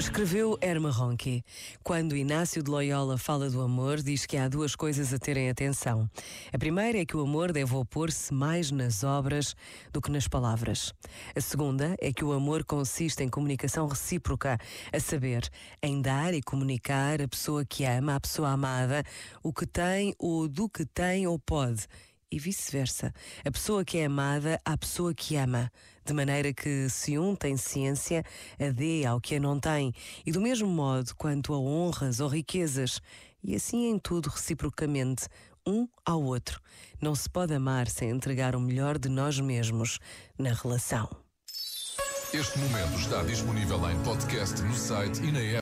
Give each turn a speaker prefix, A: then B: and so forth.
A: Escreveu Herma Ronchi. Quando Inácio de Loyola fala do amor, diz que há duas coisas a terem atenção. A primeira é que o amor deve opor-se mais nas obras do que nas palavras. A segunda é que o amor consiste em comunicação recíproca, a saber, em dar e comunicar à pessoa que ama, à pessoa amada, o que tem ou do que tem ou pode e vice-versa. A pessoa que é amada à pessoa que ama, de maneira que se um tem ciência, a dê ao que a não tem, e do mesmo modo quanto a honras ou riquezas, e assim em tudo reciprocamente, um ao outro. Não se pode amar sem entregar o melhor de nós mesmos na relação.
B: Este momento está disponível em podcast no site e na app.